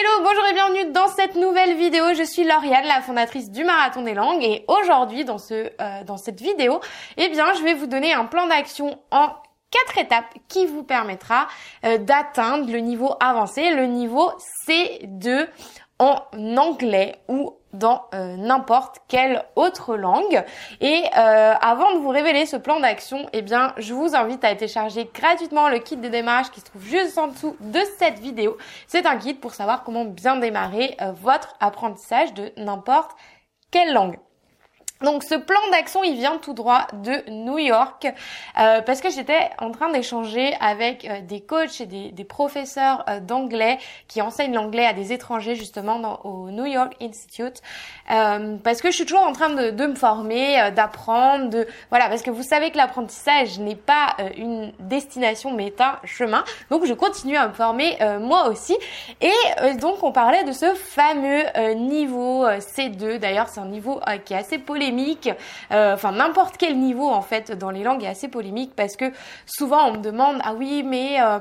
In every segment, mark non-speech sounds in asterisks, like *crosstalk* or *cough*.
Hello, bonjour et bienvenue dans cette nouvelle vidéo. Je suis Lauriane, la fondatrice du Marathon des Langues et aujourd'hui euh, dans cette vidéo, eh bien, je vais vous donner un plan d'action en quatre étapes qui vous permettra euh, d'atteindre le niveau avancé, le niveau C2 en anglais dans euh, n'importe quelle autre langue. Et euh, avant de vous révéler ce plan d'action, eh bien, je vous invite à télécharger gratuitement le kit de démarrage qui se trouve juste en dessous de cette vidéo. C'est un kit pour savoir comment bien démarrer euh, votre apprentissage de n'importe quelle langue. Donc ce plan d'action, il vient tout droit de New York euh, parce que j'étais en train d'échanger avec euh, des coachs et des, des professeurs euh, d'anglais qui enseignent l'anglais à des étrangers justement au New York Institute parce que je suis toujours en train de, de me former, d'apprendre, de voilà parce que vous savez que l'apprentissage n'est pas une destination mais est un chemin. Donc je continue à me former moi aussi et donc on parlait de ce fameux niveau C2. D'ailleurs c'est un niveau qui est assez polémique euh, enfin n'importe quel niveau en fait dans les langues est assez polémique parce que souvent on me demande ah oui mais euh,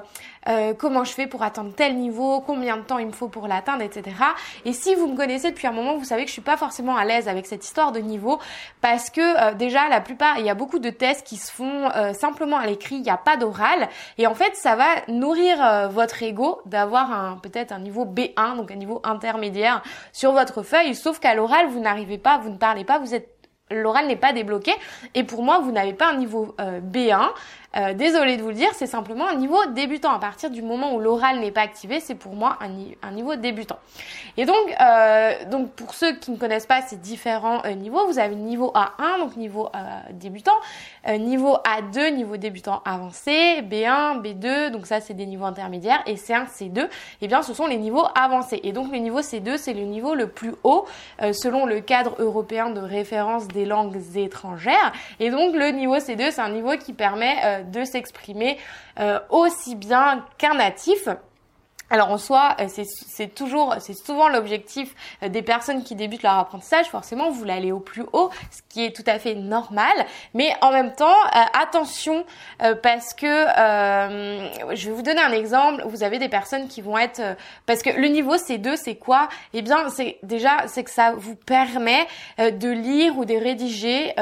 euh, comment je fais pour atteindre tel niveau, combien de temps il me faut pour l'atteindre, etc. Et si vous me connaissez depuis un moment, vous savez que je suis pas forcément à l'aise avec cette histoire de niveau parce que déjà la plupart, il y a beaucoup de tests qui se font simplement à l'écrit, il n'y a pas d'oral et en fait ça va nourrir votre ego d'avoir un peut-être un niveau B1, donc un niveau intermédiaire sur votre feuille, sauf qu'à l'oral vous n'arrivez pas, vous ne parlez pas, vous êtes l'oral n'est pas débloqué. Et pour moi vous n'avez pas un niveau euh, B1 euh, désolé de vous le dire, c'est simplement un niveau débutant. À partir du moment où l'oral n'est pas activé, c'est pour moi un, niveau débutant. Et donc, euh, donc pour ceux qui ne connaissent pas ces différents euh, niveaux, vous avez niveau A1, donc niveau débutant, niveau A2, niveau débutant avancé, B1, B2, donc ça c'est des niveaux intermédiaires, et C1, C2, et bien ce sont les niveaux avancés. Et donc le niveau C2, c'est le niveau le plus haut selon le cadre européen de référence des langues étrangères. Et donc le niveau C2, c'est un niveau qui permet de s'exprimer euh, aussi bien qu'un natif. Alors en soi, euh, c'est toujours, c'est souvent l'objectif euh, des personnes qui débutent leur apprentissage. Forcément, vous aller au plus haut, ce qui est tout à fait normal. Mais en même temps, euh, attention parce que je vais vous donner un exemple. Vous avez des personnes qui vont être parce que le niveau C2, c'est quoi? Eh bien, c'est déjà c'est que ça vous permet de lire ou de rédiger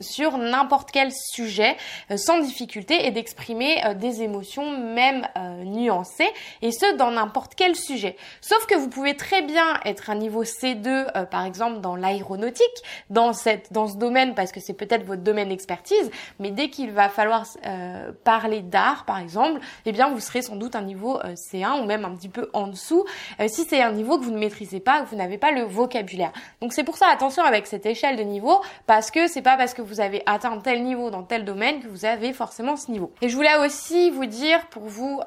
sur n'importe quel sujet sans difficulté et d'exprimer des émotions même nuancées et ce dans n'importe quel sujet. Sauf que vous pouvez très bien être un niveau C2, euh, par exemple dans l'aéronautique, dans cette, dans ce domaine, parce que c'est peut-être votre domaine d'expertise, mais dès qu'il va falloir euh, parler d'art, par exemple, eh bien vous serez sans doute un niveau euh, C1 ou même un petit peu en dessous, si c'est un niveau que vous ne maîtrisez pas, que vous n'avez pas le vocabulaire. Donc c'est pour ça attention avec cette échelle de niveau, parce que c'est pas parce que vous avez atteint tel niveau dans tel domaine que vous avez forcément ce niveau. Et je voulais aussi vous dire pour vous,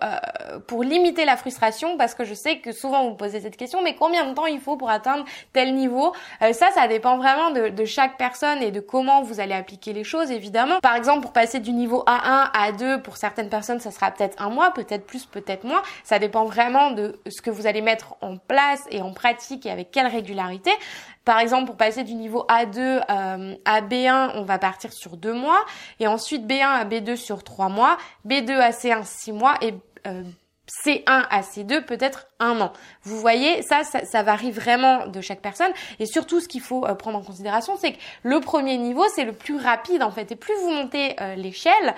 pour limiter la frustration parce que je sais que souvent vous posez cette question, mais combien de temps il faut pour atteindre tel niveau? Euh, Ça, ça dépend vraiment de, chaque personne et de comment vous allez appliquer les choses, évidemment. Par exemple, pour passer du niveau A1 à 2, pour certaines personnes, ça sera peut-être un mois, peut-être plus, peut-être moins. Ça dépend vraiment de ce que vous allez mettre en place et en pratique et avec quelle régularité. Par exemple, pour passer du niveau A2 euh, à B1, on va partir sur deux mois, et ensuite B1 à B2 sur trois mois, B2 à C1 six mois, et euh, C1 à C2 peut-être un an. Vous voyez, ça, ça, varie vraiment de chaque personne. Et surtout, ce qu'il faut euh, prendre en considération, c'est que le premier niveau, c'est le plus rapide en fait. Et plus vous montez euh, l'échelle,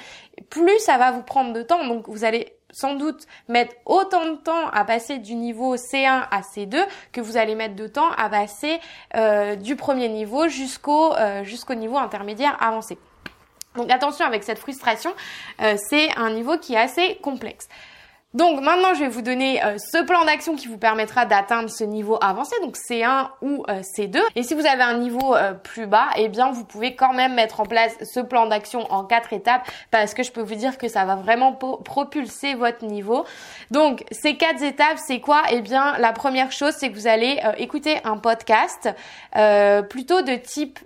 plus ça va vous prendre de temps. Donc vous allez sans doute mettre autant de temps à passer du niveau C1 à C2 que vous allez mettre de temps à passer euh, du premier niveau jusqu'au jusqu'au niveau intermédiaire avancé. Donc attention avec cette frustration, c'est un niveau qui est assez complexe. Donc maintenant, je vais vous donner euh, ce plan d'action qui vous permettra d'atteindre ce niveau avancé, donc C1 ou euh, C2. Et si vous avez un niveau euh, plus bas, eh bien vous pouvez quand même mettre en place ce plan d'action en quatre étapes parce que je peux vous dire que ça va vraiment propulser votre niveau. Donc ces quatre étapes, c'est quoi? Eh bien la première chose, c'est que vous allez écouter un podcast plutôt de type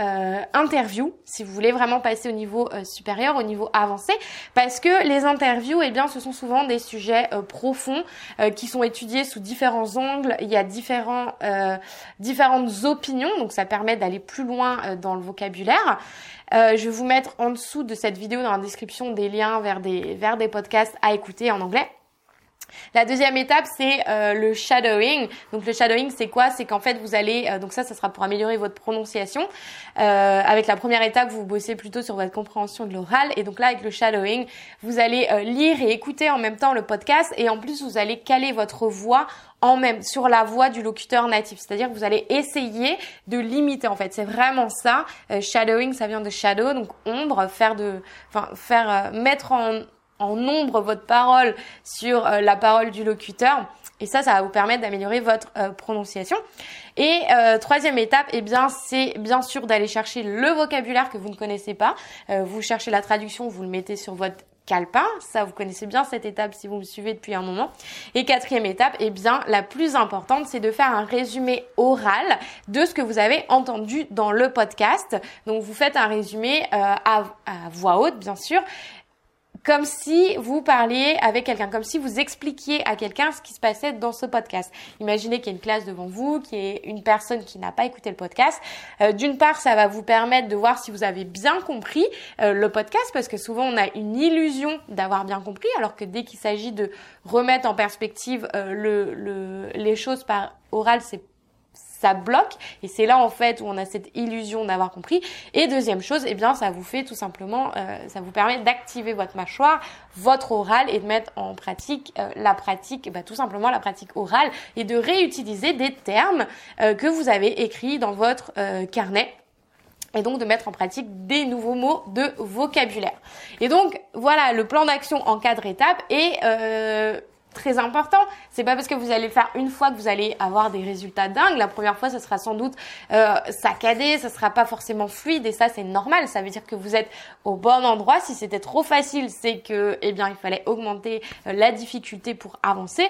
euh, interview si vous voulez vraiment passer au niveau euh, supérieur, au niveau avancé, parce que les interviews, eh bien, ce sont souvent des sujets euh, profonds qui sont étudiés sous différents angles. Il y a différents, différentes opinions, donc ça permet d'aller plus loin dans le vocabulaire. je vais vous mettre en dessous de cette vidéo dans la description des liens vers des vers des podcasts à écouter en anglais. La deuxième étape, c'est euh, le shadowing. Donc le shadowing, c'est quoi? C'est qu'en fait, vous allez, euh, donc ça, ça sera pour améliorer votre prononciation. Euh, avec la première étape, vous bossez plutôt sur votre compréhension de l'oral. Et donc là, avec le shadowing, vous allez lire et écouter en même temps le podcast. Et en plus, vous allez caler votre voix en même sur la voix du locuteur natif. C'est-à-dire que vous allez essayer de limiter. En fait, c'est vraiment ça. shadowing, ça vient de shadow, donc ombre, faire de, enfin faire mettre en en nombre votre parole sur euh, la parole du locuteur. Et ça, ça va vous permettre d'améliorer votre euh, prononciation. Et euh, troisième étape, eh bien, c'est bien sûr d'aller chercher le vocabulaire que vous ne connaissez pas. vous cherchez la traduction, vous le mettez sur votre calepin. Ça, vous connaissez bien cette étape si vous me suivez depuis un moment. Et quatrième étape, eh bien, la plus importante, c'est de faire un résumé oral de ce que vous avez entendu dans le podcast. Donc, vous faites un résumé à, à voix haute, bien sûr, comme si vous parliez avec quelqu'un, comme si vous expliquiez à quelqu'un ce qui se passait dans ce podcast. Imaginez qu'il y a une classe devant vous, qu'il y ait une personne qui n'a pas écouté le podcast. Euh, d'une part, ça va vous permettre de voir si vous avez bien compris euh, le podcast, parce que souvent on a une illusion d'avoir bien compris, alors que dès qu'il s'agit de remettre en perspective euh, le, le, les choses par oral, c'est ça bloque et c'est là en fait où on a cette illusion d'avoir compris. Et deuxième chose, eh bien ça vous fait tout simplement, euh, ça vous permet d'activer votre mâchoire, votre oral et de mettre en pratique euh, la pratique, bah, tout simplement la pratique orale et de réutiliser des termes euh, que vous avez écrits dans votre carnet et donc de mettre en pratique des nouveaux mots de vocabulaire. Et donc voilà le plan d'action en quatre étapes et euh, très important. C'est pas parce que vous allez le faire une fois que vous allez avoir des résultats dingues. La première fois, ça sera sans doute euh, saccadé, ça sera pas forcément fluide et ça c'est normal. Ça veut dire que vous êtes au bon endroit. Si c'était trop facile, c'est que eh bien il fallait augmenter euh, la difficulté pour avancer.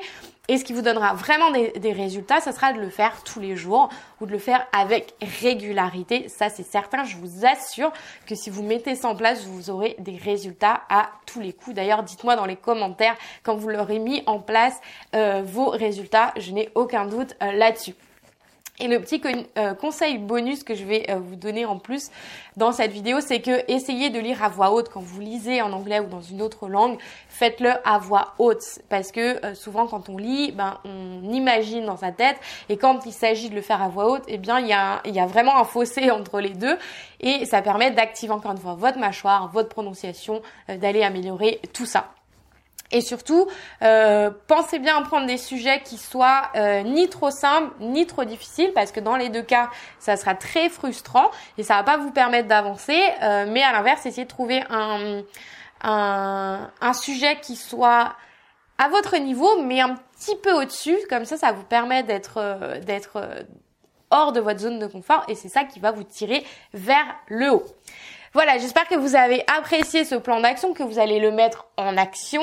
Et ce qui vous donnera vraiment des, résultats, ça sera de le faire tous les jours ou de le faire avec régularité. Ça, c'est certain. Je vous assure que si vous mettez ça en place, vous aurez des résultats à tous les coups. D'ailleurs, dites-moi dans les commentaires quand vous l'aurez mis en place euh, vos résultats. Je n'ai aucun doute euh, là-dessus. Et le petit euh, conseil bonus que je vais euh, vous donner en plus dans cette vidéo, c'est que essayez de lire à voix haute quand vous lisez en anglais ou dans une autre langue. Faites-le à voix haute parce que euh, souvent quand on lit, ben on imagine dans sa tête et quand il s'agit de le faire à voix haute, eh bien il y a, il y a vraiment un fossé *laughs* entre les deux et ça permet d'activer encore une fois votre mâchoire, votre prononciation, d'aller améliorer tout ça. Et surtout, euh, pensez bien à prendre des sujets qui soient euh, ni trop simples ni trop difficiles, parce que dans les deux cas, ça sera très frustrant et ça va pas vous permettre d'avancer. Euh, mais à l'inverse, essayez de trouver un, un, un sujet qui soit à votre niveau, mais un petit peu au-dessus. Comme ça, ça vous permet d'être d'être hors de votre zone de confort et c'est ça qui va vous tirer vers le haut. Voilà, j'espère que vous avez apprécié ce plan d'action, que vous allez le mettre en action.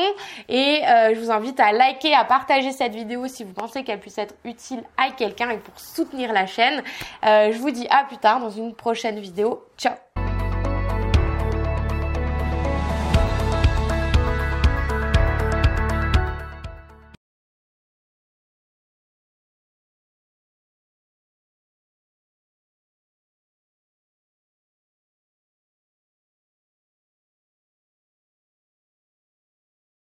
Et euh, je vous invite à liker, à partager cette vidéo si vous pensez qu'elle puisse être utile à quelqu'un et pour soutenir la chaîne. Euh, je vous dis à plus tard dans une prochaine vidéo. Ciao